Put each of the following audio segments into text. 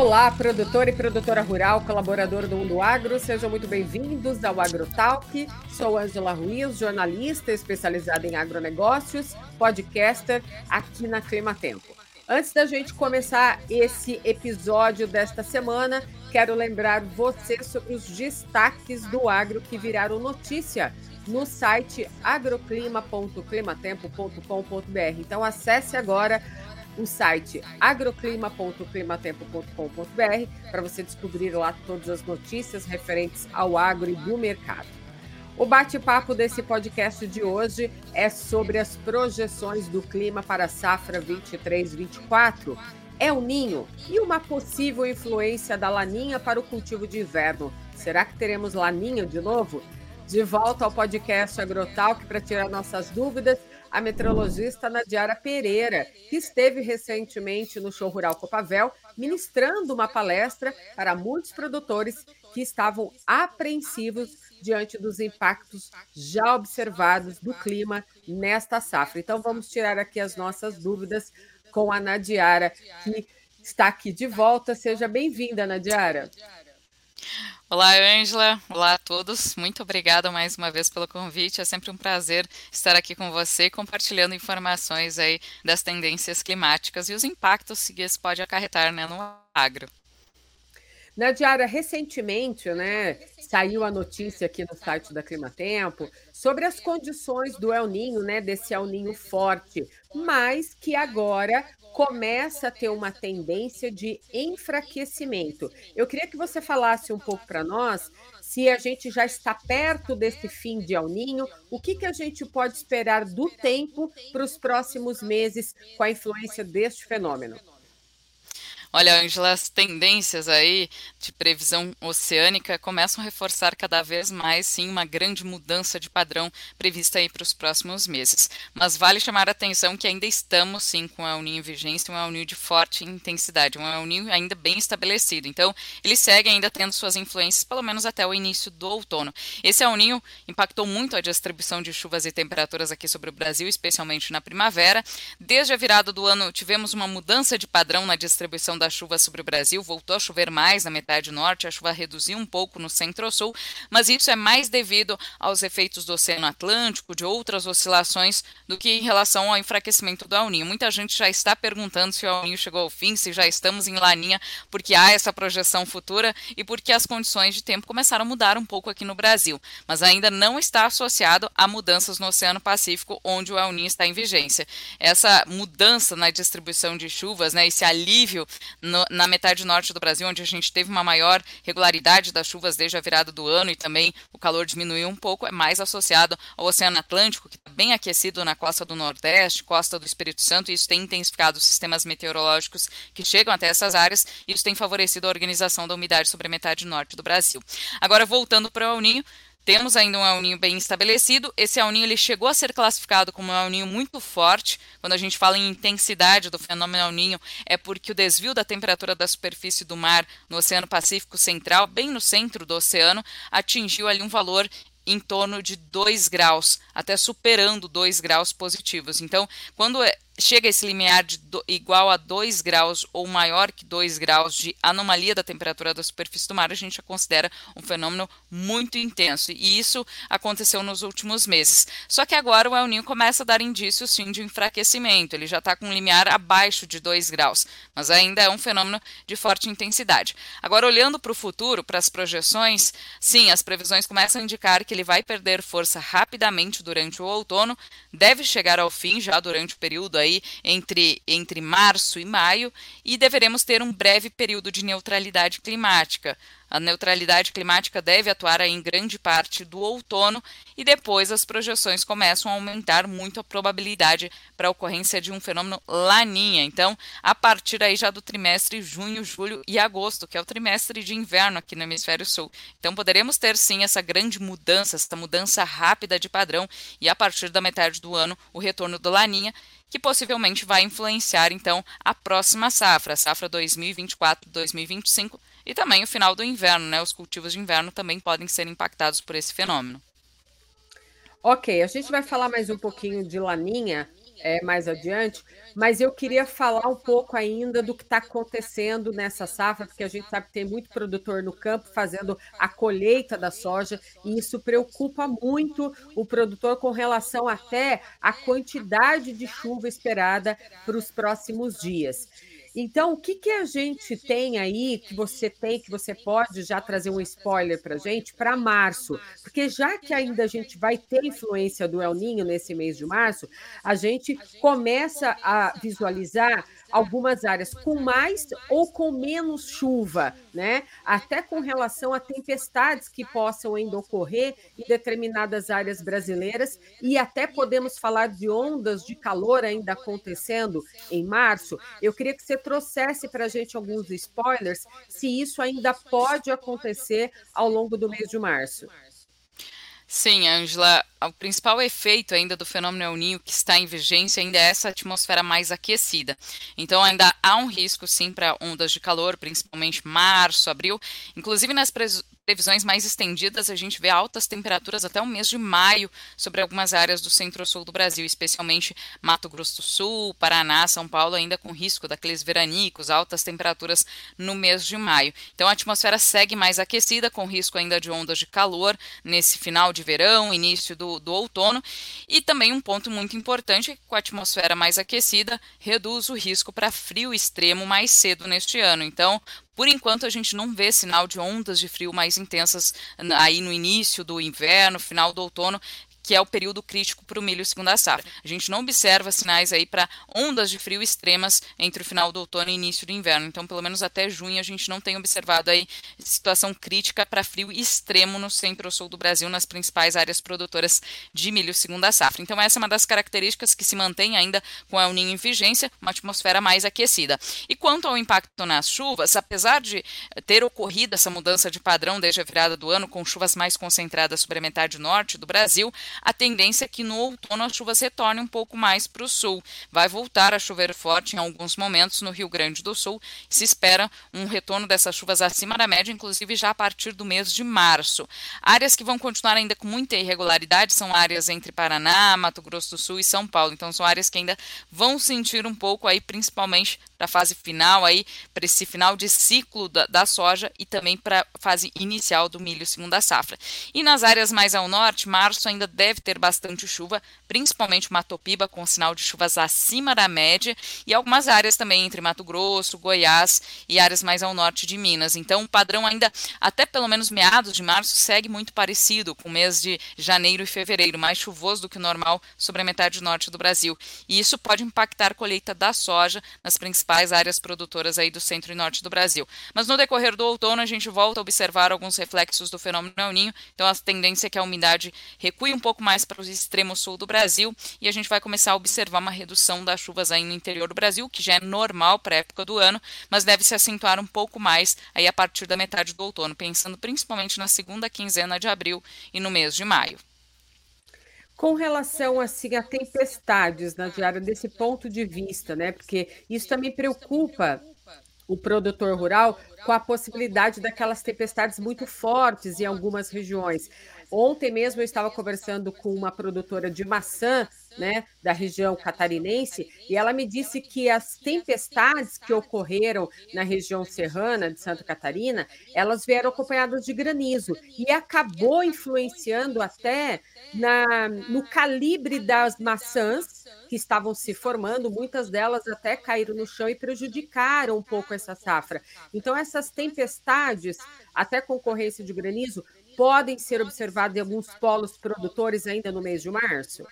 Olá, produtor e produtora rural, colaborador do Mundo Agro, sejam muito bem-vindos ao AgroTalk. Sou Angela Ruiz, jornalista especializada em agronegócios, podcaster aqui na Clima Tempo. Antes da gente começar esse episódio desta semana, quero lembrar você sobre os destaques do agro que viraram notícia no site agroclima.climatempo.com.br. Então acesse agora o site agroclima.climatempo.com.br para você descobrir lá todas as notícias referentes ao agro e do mercado. O bate-papo desse podcast de hoje é sobre as projeções do clima para a safra 23-24. É o ninho e uma possível influência da laninha para o cultivo de inverno. Será que teremos laninha de novo? De volta ao podcast Agrotalk para tirar nossas dúvidas a meteorologista Nadiara Pereira, que esteve recentemente no Show Rural Copavel, ministrando uma palestra para muitos produtores que estavam apreensivos diante dos impactos já observados do clima nesta safra. Então, vamos tirar aqui as nossas dúvidas com a Nadiara, que está aqui de volta. Seja bem-vinda, Nadiara. Olá, Ângela. Olá a todos. Muito obrigada mais uma vez pelo convite. É sempre um prazer estar aqui com você, compartilhando informações aí das tendências climáticas e os impactos que isso pode acarretar né, no agro. Nadiara, recentemente, né, saiu a notícia aqui no site da Climatempo sobre as condições do El Ninho, né, desse El Ninho forte, mas que agora começa a ter uma tendência de enfraquecimento. Eu queria que você falasse um pouco para nós se a gente já está perto desse fim de El o que, que a gente pode esperar do tempo para os próximos meses com a influência deste fenômeno. Olha, Angela, as tendências aí de previsão oceânica começam a reforçar cada vez mais, sim, uma grande mudança de padrão prevista aí para os próximos meses. Mas vale chamar a atenção que ainda estamos, sim, com a El em vigência, um El de forte intensidade, um El ainda bem estabelecido. Então, ele segue ainda tendo suas influências, pelo menos até o início do outono. Esse El impactou muito a distribuição de chuvas e temperaturas aqui sobre o Brasil, especialmente na primavera. Desde a virada do ano, tivemos uma mudança de padrão na distribuição da chuva sobre o Brasil. Voltou a chover mais na metade norte, a chuva reduziu um pouco no centro-sul, mas isso é mais devido aos efeitos do Oceano Atlântico, de outras oscilações, do que em relação ao enfraquecimento do El. Muita gente já está perguntando se o El chegou ao fim, se já estamos em Laninha, porque há essa projeção futura e porque as condições de tempo começaram a mudar um pouco aqui no Brasil, mas ainda não está associado a mudanças no Oceano Pacífico, onde o El está em vigência. Essa mudança na distribuição de chuvas, né, esse alívio no, na metade norte do Brasil, onde a gente teve uma maior regularidade das chuvas desde a virada do ano e também o calor diminuiu um pouco, é mais associado ao Oceano Atlântico, que está bem aquecido na costa do Nordeste, costa do Espírito Santo, e isso tem intensificado os sistemas meteorológicos que chegam até essas áreas, e isso tem favorecido a organização da umidade sobre a metade norte do Brasil. Agora, voltando para o El Ninho, temos ainda um El Ninho bem estabelecido. Esse El Ninho ele chegou a ser classificado como um El Ninho muito forte. Quando a gente fala em intensidade do fenômeno El Ninho, é porque o desvio da temperatura da superfície do mar no Oceano Pacífico Central, bem no centro do oceano, atingiu ali um valor em torno de 2 graus, até superando 2 graus positivos. Então, quando chega esse limiar de do, igual a 2 graus ou maior que 2 graus de anomalia da temperatura da superfície do mar, a gente a considera um fenômeno muito intenso. E isso aconteceu nos últimos meses. Só que agora o El Niño começa a dar indícios sim de enfraquecimento. Ele já está com um limiar abaixo de 2 graus, mas ainda é um fenômeno de forte intensidade. Agora, olhando para o futuro, para as projeções, sim, as previsões começam a indicar que ele vai perder força rapidamente durante o outono, deve chegar ao fim já durante o período aí aí entre, entre março e maio e deveremos ter um breve período de neutralidade climática. A neutralidade climática deve atuar em grande parte do outono e depois as projeções começam a aumentar muito a probabilidade para a ocorrência de um fenômeno laninha. Então, a partir aí já do trimestre junho, julho e agosto, que é o trimestre de inverno aqui no hemisfério sul. Então, poderemos ter sim essa grande mudança, essa mudança rápida de padrão e a partir da metade do ano o retorno do laninha que possivelmente vai influenciar então a próxima safra, a safra 2024-2025 e também o final do inverno, né? Os cultivos de inverno também podem ser impactados por esse fenômeno. Ok, a gente vai falar mais um pouquinho de laninha é, mais adiante, mas eu queria falar um pouco ainda do que está acontecendo nessa safra, porque a gente sabe que tem muito produtor no campo fazendo a colheita da soja, e isso preocupa muito o produtor com relação até à quantidade de chuva esperada para os próximos dias. Então, o que, que a gente tem aí, que você tem, que você pode já trazer um spoiler para a gente, para março? Porque já que ainda a gente vai ter influência do El Ninho nesse mês de março, a gente começa a visualizar algumas áreas com mais ou com menos chuva, né? Até com relação a tempestades que possam ainda ocorrer em determinadas áreas brasileiras, e até podemos falar de ondas de calor ainda acontecendo em março. Eu queria que você trouxesse para a gente alguns spoilers, se isso ainda pode acontecer ao longo do mês de março. Sim, Angela, o principal efeito ainda do fenômeno El Ninho que está em vigência ainda é essa atmosfera mais aquecida. Então ainda há um risco sim para ondas de calor, principalmente março, abril, inclusive nas previsões mais estendidas, a gente vê altas temperaturas até o mês de maio sobre algumas áreas do centro-sul do Brasil, especialmente Mato Grosso do Sul, Paraná, São Paulo, ainda com risco daqueles veranicos, altas temperaturas no mês de maio. Então a atmosfera segue mais aquecida, com risco ainda de ondas de calor nesse final de verão, início do, do outono. E também um ponto muito importante: com a atmosfera mais aquecida, reduz o risco para frio extremo mais cedo neste ano. Então, por enquanto, a gente não vê sinal de ondas de frio mais intensas aí no início do inverno, final do outono, que é o período crítico para o milho segunda safra. A gente não observa sinais aí para ondas de frio extremas entre o final do outono e início do inverno. Então, pelo menos até junho, a gente não tem observado aí situação crítica para frio extremo no centro-sul do Brasil, nas principais áreas produtoras de milho segunda safra. Então, essa é uma das características que se mantém ainda com a El em vigência, uma atmosfera mais aquecida. E quanto ao impacto nas chuvas, apesar de ter ocorrido essa mudança de padrão desde a virada do ano, com chuvas mais concentradas sobre a metade norte do Brasil, a tendência é que no outono as chuvas retornem um pouco mais para o sul. Vai voltar a chover forte em alguns momentos no Rio Grande do Sul. Se espera um retorno dessas chuvas acima da média, inclusive já a partir do mês de março. Áreas que vão continuar ainda com muita irregularidade são áreas entre Paraná, Mato Grosso do Sul e São Paulo. Então são áreas que ainda vão sentir um pouco aí, principalmente para a fase final aí, para esse final de ciclo da, da soja e também para a fase inicial do milho segunda safra. E nas áreas mais ao norte, março ainda deve ter bastante chuva, principalmente Matopiba com sinal de chuvas acima da média e algumas áreas também entre Mato Grosso, Goiás e áreas mais ao norte de Minas. Então, o padrão ainda até pelo menos meados de março segue muito parecido com o mês de janeiro e fevereiro, mais chuvoso do que o normal sobre a metade norte do Brasil. E isso pode impactar a colheita da soja nas principais principais áreas produtoras aí do centro e norte do Brasil. Mas no decorrer do outono a gente volta a observar alguns reflexos do fenômeno El Ninho, então a tendência é que a umidade recue um pouco mais para o extremo sul do Brasil e a gente vai começar a observar uma redução das chuvas aí no interior do Brasil, que já é normal para a época do ano, mas deve se acentuar um pouco mais aí a partir da metade do outono, pensando principalmente na segunda quinzena de abril e no mês de maio. Com relação assim a tempestades na diária desse ponto de vista, né? Porque isso também preocupa o produtor rural com a possibilidade daquelas tempestades muito fortes em algumas regiões. Ontem mesmo eu estava conversando com uma produtora de maçã né, da região catarinense, e ela me disse que as tempestades que ocorreram na região serrana de Santa Catarina, elas vieram acompanhadas de granizo e acabou influenciando até na, no calibre das maçãs que estavam se formando, muitas delas até caíram no chão e prejudicaram um pouco essa safra. Então, essas tempestades, até concorrência de granizo, podem ser observadas em alguns polos produtores ainda no mês de março?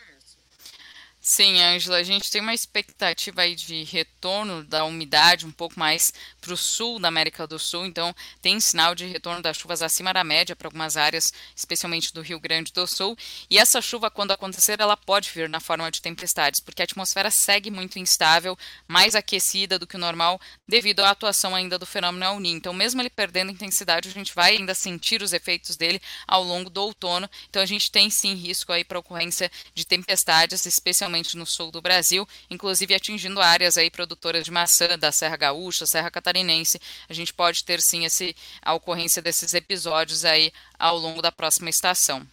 Sim, Ângela, a gente tem uma expectativa aí de retorno da umidade um pouco mais para o sul da América do Sul, então tem sinal de retorno das chuvas acima da média para algumas áreas, especialmente do Rio Grande do Sul. E essa chuva, quando acontecer, ela pode vir na forma de tempestades, porque a atmosfera segue muito instável, mais aquecida do que o normal, devido à atuação ainda do fenômeno El Niño. Então, mesmo ele perdendo intensidade, a gente vai ainda sentir os efeitos dele ao longo do outono. Então, a gente tem sim risco aí para ocorrência de tempestades, especialmente principalmente no sul do Brasil, inclusive atingindo áreas aí produtoras de maçã da Serra Gaúcha, Serra Catarinense. A gente pode ter sim esse, a ocorrência desses episódios aí ao longo da próxima estação.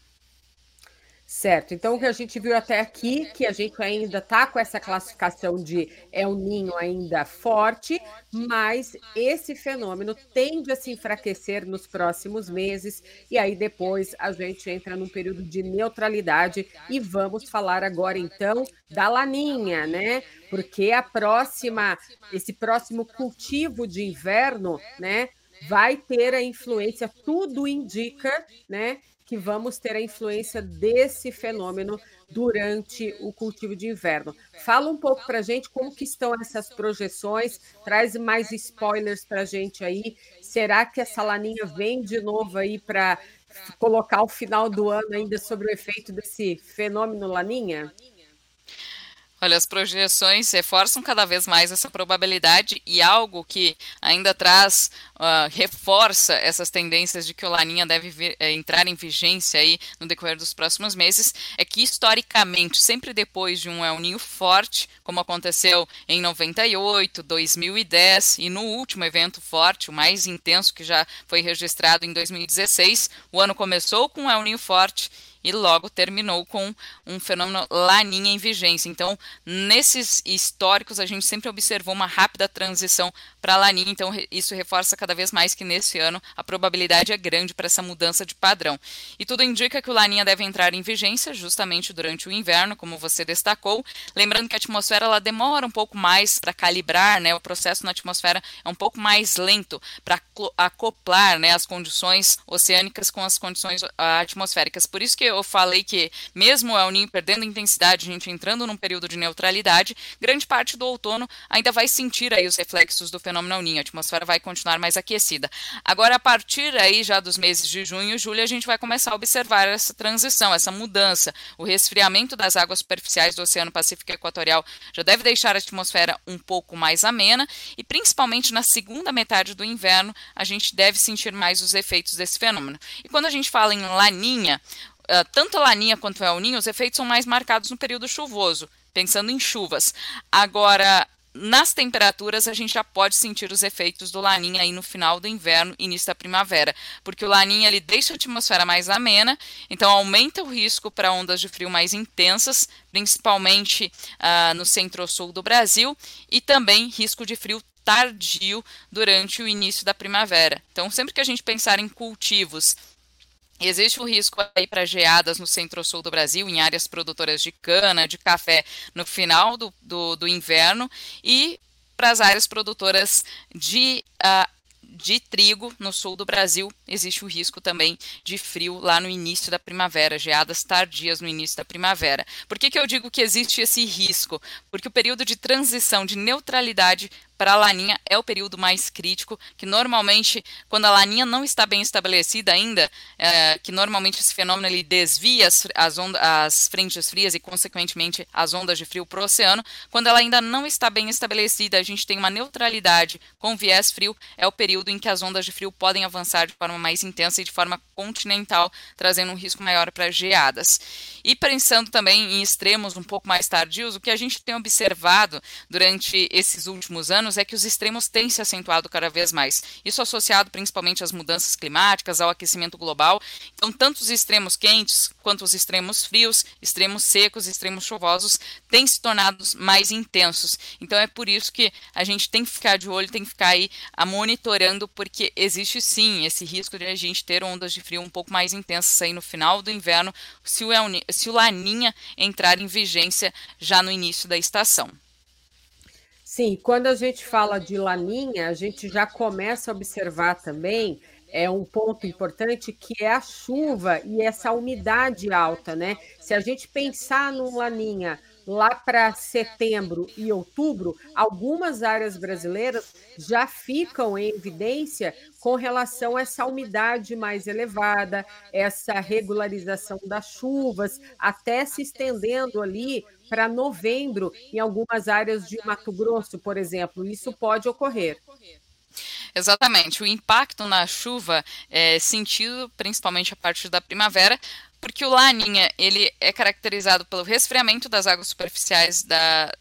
Certo. Então, o que a gente viu até aqui, que a gente ainda está com essa classificação de El Ninho ainda forte, mas esse fenômeno tende a se enfraquecer nos próximos meses, e aí depois a gente entra num período de neutralidade e vamos falar agora então da laninha, né? Porque a próxima, esse próximo cultivo de inverno, né? Vai ter a influência, tudo indica, né? Que vamos ter a influência desse fenômeno durante o cultivo de inverno. Fala um pouco para a gente como que estão essas projeções, traz mais spoilers para a gente aí. Será que essa laninha vem de novo aí para colocar o final do ano ainda sobre o efeito desse fenômeno laninha? Olha, as projeções reforçam cada vez mais essa probabilidade e algo que ainda traz, uh, reforça essas tendências de que o Laninha deve vir, é, entrar em vigência aí no decorrer dos próximos meses, é que historicamente, sempre depois de um El Ninho forte, como aconteceu em 98, 2010 e no último evento forte, o mais intenso que já foi registrado em 2016, o ano começou com um El Ninho forte e logo terminou com um fenômeno laninha em vigência. Então, nesses históricos, a gente sempre observou uma rápida transição para laninha, então isso reforça cada vez mais que nesse ano a probabilidade é grande para essa mudança de padrão. E tudo indica que o laninha deve entrar em vigência justamente durante o inverno, como você destacou. Lembrando que a atmosfera ela demora um pouco mais para calibrar, né? O processo na atmosfera é um pouco mais lento para acoplar, né, as condições oceânicas com as condições atmosféricas. Por isso que eu falei que, mesmo o El Ninho perdendo intensidade, a gente entrando num período de neutralidade, grande parte do outono ainda vai sentir aí os reflexos do fenômeno El Ninho. A atmosfera vai continuar mais aquecida. Agora, a partir aí já dos meses de junho e julho, a gente vai começar a observar essa transição, essa mudança. O resfriamento das águas superficiais do Oceano Pacífico Equatorial já deve deixar a atmosfera um pouco mais amena e, principalmente na segunda metade do inverno, a gente deve sentir mais os efeitos desse fenômeno. E quando a gente fala em laninha, tanto a laninha quanto o El Ninho, os efeitos são mais marcados no período chuvoso, pensando em chuvas. Agora, nas temperaturas, a gente já pode sentir os efeitos do laninha aí no final do inverno, início da primavera, porque o laninha ele deixa a atmosfera mais amena, então aumenta o risco para ondas de frio mais intensas, principalmente uh, no centro-sul do Brasil, e também risco de frio tardio durante o início da primavera. Então, sempre que a gente pensar em cultivos Existe o risco aí para geadas no centro-sul do Brasil, em áreas produtoras de cana, de café, no final do, do, do inverno, e para as áreas produtoras de uh, de trigo no sul do Brasil, existe o risco também de frio lá no início da primavera, geadas tardias no início da primavera. Por que, que eu digo que existe esse risco? Porque o período de transição de neutralidade para a laninha é o período mais crítico, que normalmente, quando a laninha não está bem estabelecida ainda, é, que normalmente esse fenômeno ele desvia as, as, ondas, as frentes frias e, consequentemente, as ondas de frio para o oceano, quando ela ainda não está bem estabelecida, a gente tem uma neutralidade com viés frio, é o período em que as ondas de frio podem avançar de forma mais intensa e de forma continental, trazendo um risco maior para geadas. E pensando também em extremos um pouco mais tardios, o que a gente tem observado durante esses últimos anos anos é que os extremos têm se acentuado cada vez mais. Isso associado principalmente às mudanças climáticas, ao aquecimento global. Então, tanto os extremos quentes quanto os extremos frios, extremos secos, extremos chuvosos têm se tornado mais intensos. Então, é por isso que a gente tem que ficar de olho, tem que ficar aí a monitorando, porque existe sim esse risco de a gente ter ondas de frio um pouco mais intensas aí no final do inverno, se o, El, se o Laninha entrar em vigência já no início da estação. Sim, quando a gente fala de laninha, a gente já começa a observar também é um ponto importante que é a chuva e essa umidade alta, né? Se a gente pensar no laninha lá para setembro e outubro, algumas áreas brasileiras já ficam em evidência com relação a essa umidade mais elevada, essa regularização das chuvas, até se estendendo ali para novembro em algumas áreas de Mato Grosso, por exemplo. Isso pode ocorrer. Exatamente. O impacto na chuva é sentido principalmente a partir da primavera, porque o Laninha ele é caracterizado pelo resfriamento das águas superficiais da,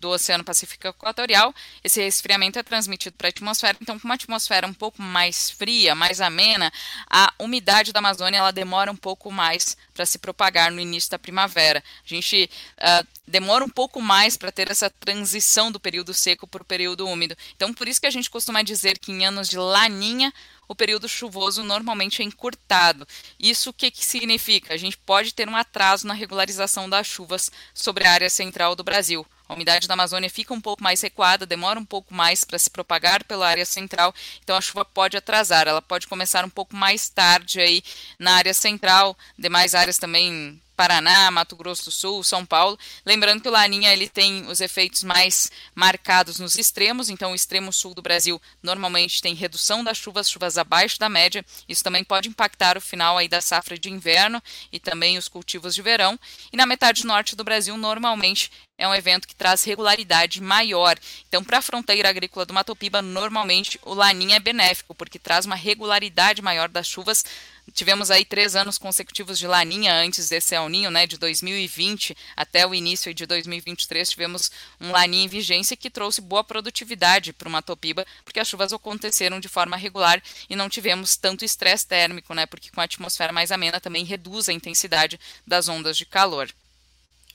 do Oceano Pacífico Equatorial. Esse resfriamento é transmitido para a atmosfera, então, com uma atmosfera um pouco mais fria, mais amena, a umidade da Amazônia ela demora um pouco mais para se propagar no início da primavera. A gente uh, demora um pouco mais para ter essa transição do período seco para o período úmido. Então, por isso que a gente costuma dizer que em anos de laninha o período chuvoso normalmente é encurtado. Isso o que, que significa? A gente pode ter um atraso na regularização das chuvas sobre a área central do Brasil. A umidade da Amazônia fica um pouco mais recuada, demora um pouco mais para se propagar pela área central, então a chuva pode atrasar. Ela pode começar um pouco mais tarde aí na área central, demais áreas também Paraná, Mato Grosso do Sul, São Paulo. Lembrando que o Laninha ele tem os efeitos mais marcados nos extremos, então o extremo sul do Brasil normalmente tem redução das chuvas, chuvas abaixo da média. Isso também pode impactar o final aí da safra de inverno e também os cultivos de verão. E na metade norte do Brasil, normalmente é um evento que traz regularidade maior. Então, para a fronteira agrícola do Mato Piba, normalmente o Laninha é benéfico, porque traz uma regularidade maior das chuvas Tivemos aí três anos consecutivos de laninha antes desse El Ninho, né, de 2020 até o início de 2023, tivemos um laninha em vigência que trouxe boa produtividade para o Matopiba, porque as chuvas aconteceram de forma regular e não tivemos tanto estresse térmico, né, porque com a atmosfera mais amena também reduz a intensidade das ondas de calor.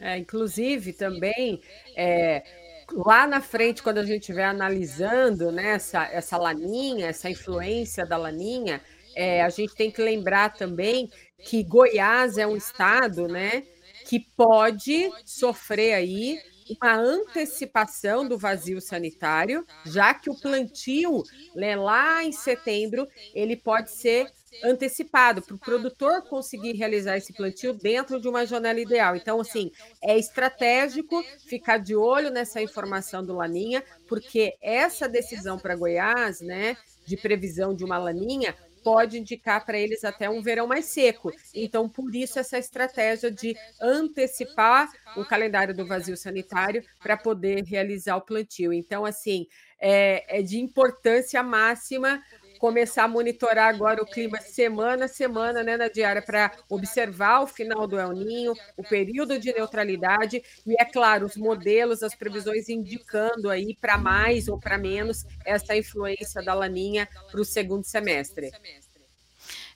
É, inclusive, também, é, lá na frente, quando a gente estiver analisando né, essa, essa laninha, essa influência da laninha, é, a gente tem que lembrar também que Goiás é um estado, né, que pode sofrer aí uma antecipação do vazio sanitário, já que o plantio né, lá em setembro ele pode ser antecipado para o produtor conseguir realizar esse plantio dentro de uma janela ideal. Então, assim, é estratégico ficar de olho nessa informação do Laninha, porque essa decisão para Goiás, né, de previsão de uma laninha, pode indicar para eles até um verão mais seco. Então, por isso, essa estratégia de antecipar o calendário do vazio sanitário para poder realizar o plantio. Então, assim, é, é de importância máxima começar a monitorar agora o clima semana a semana, né, na diária, para observar o final do El Ninho, o período de neutralidade e, é claro, os modelos, as previsões indicando aí para mais ou para menos essa influência da laninha para o segundo semestre.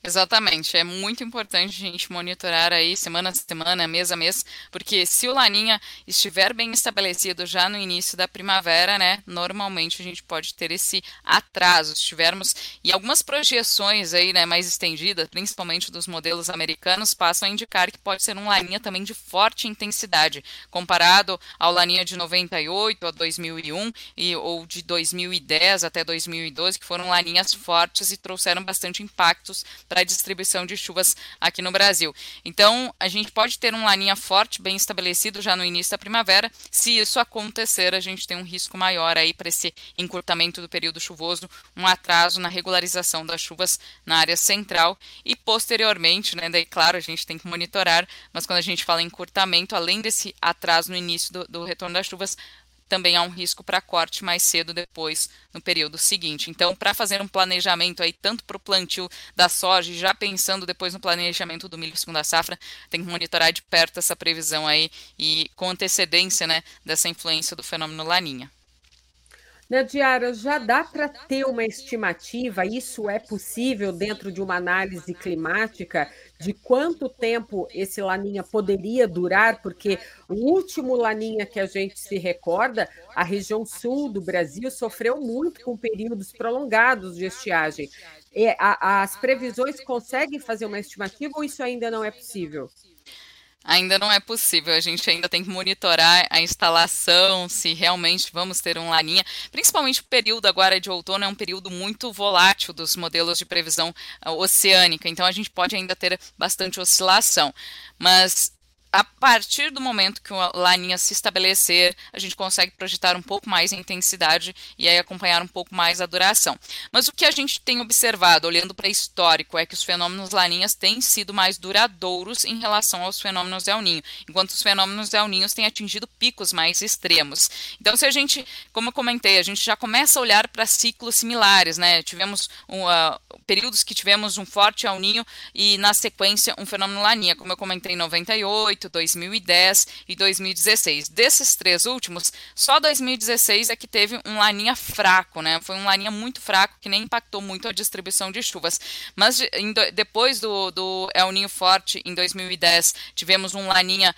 Exatamente, é muito importante a gente monitorar aí semana a semana, mês a mês, porque se o Laninha estiver bem estabelecido já no início da primavera, né, normalmente a gente pode ter esse atraso, se tivermos, e algumas projeções aí, né, mais estendidas, principalmente dos modelos americanos, passam a indicar que pode ser um Laninha também de forte intensidade, comparado ao Laninha de 98 a 2001 e ou de 2010 até 2012, que foram Laninhas fortes e trouxeram bastante impactos a distribuição de chuvas aqui no Brasil. Então, a gente pode ter um laninha forte, bem estabelecido já no início da primavera. Se isso acontecer, a gente tem um risco maior aí para esse encurtamento do período chuvoso, um atraso na regularização das chuvas na área central e posteriormente, né, daí claro, a gente tem que monitorar, mas quando a gente fala em encurtamento, além desse atraso no início do, do retorno das chuvas, também há um risco para corte mais cedo depois no período seguinte. Então, para fazer um planejamento aí tanto para o plantio da soja, já pensando depois no planejamento do milho segunda safra, tem que monitorar de perto essa previsão aí e com antecedência, né, dessa influência do fenômeno laninha. Nadiara, já dá para ter uma estimativa, isso é possível dentro de uma análise climática, de quanto tempo esse laninha poderia durar? Porque o último laninha que a gente se recorda, a região sul do Brasil sofreu muito com períodos prolongados de estiagem. as previsões conseguem fazer uma estimativa ou isso ainda não é possível? Ainda não é possível. A gente ainda tem que monitorar a instalação, se realmente vamos ter um laninha. Principalmente o período agora de outono é um período muito volátil dos modelos de previsão uh, oceânica, então a gente pode ainda ter bastante oscilação. Mas a partir do momento que o laninha se estabelecer, a gente consegue projetar um pouco mais a intensidade e aí acompanhar um pouco mais a duração. Mas o que a gente tem observado, olhando para histórico, é que os fenômenos laninhas têm sido mais duradouros em relação aos fenômenos El Ninho, enquanto os fenômenos El Ninhos têm atingido picos mais extremos. Então, se a gente, como eu comentei, a gente já começa a olhar para ciclos similares, né? Tivemos um, uh, períodos que tivemos um forte El Ninho e, na sequência, um fenômeno laninha, como eu comentei em 98, 2008, 2010 e 2016. Desses três últimos, só 2016 é que teve um laninha fraco, né? Foi um laninha muito fraco que nem impactou muito a distribuição de chuvas. Mas depois do, do El Ninho forte em 2010, tivemos um laninha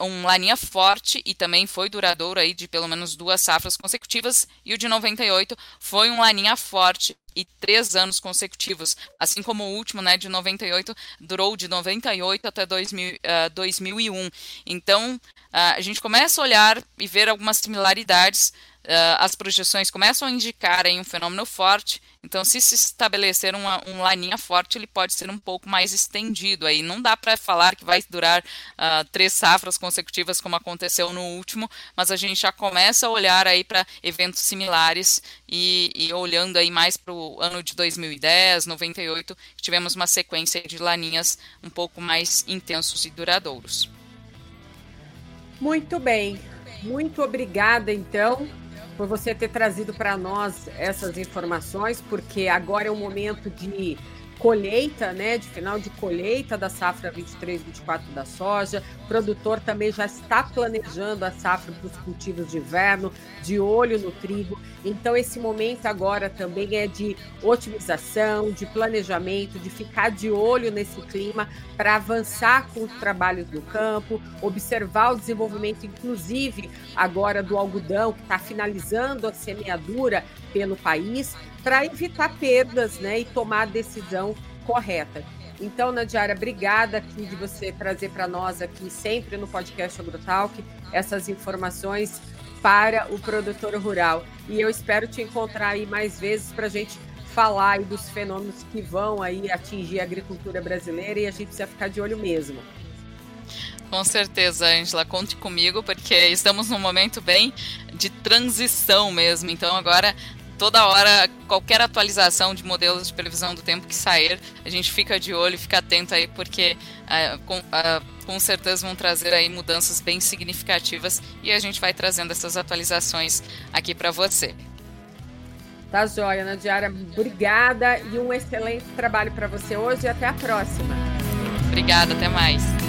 um laninha forte e também foi duradouro aí de pelo menos duas safras consecutivas e o de 98 foi um laninha forte e três anos consecutivos, assim como o último, né, de 98, durou de 98 até 2000, uh, 2001. Então, uh, a gente começa a olhar e ver algumas similaridades as projeções começam a indicar aí um fenômeno forte. Então, se se estabelecer uma, um laninha forte, ele pode ser um pouco mais estendido. Aí não dá para falar que vai durar uh, três safras consecutivas, como aconteceu no último, mas a gente já começa a olhar aí para eventos similares e, e, olhando aí mais para o ano de 2010, 98, tivemos uma sequência de laninhas um pouco mais intensos e duradouros. Muito bem. Muito obrigada, então por você ter trazido para nós essas informações, porque agora é o momento de colheita, né, de final de colheita da safra 23, 24 da soja. O produtor também já está planejando a safra para os cultivos de inverno, de olho no trigo. Então esse momento agora também é de otimização, de planejamento, de ficar de olho nesse clima para avançar com os trabalhos no campo, observar o desenvolvimento inclusive agora do algodão que está finalizando a semeadura pelo país para evitar perdas né, e tomar a decisão correta. Então, Nadiara, obrigada aqui de você trazer para nós aqui sempre no podcast AgroTalk essas informações para o produtor rural. E eu espero te encontrar aí mais vezes para a gente falar aí dos fenômenos que vão aí atingir a agricultura brasileira e a gente precisa ficar de olho mesmo. Com certeza, Angela, conte comigo, porque estamos num momento bem de transição mesmo. Então, agora toda hora, qualquer atualização de modelos de previsão do tempo que sair, a gente fica de olho, fica atento aí, porque uh, com, uh, com, certeza vão trazer aí mudanças bem significativas e a gente vai trazendo essas atualizações aqui para você. Tá joia, Nadiara. Obrigada e um excelente trabalho para você hoje e até a próxima. Obrigada, até mais.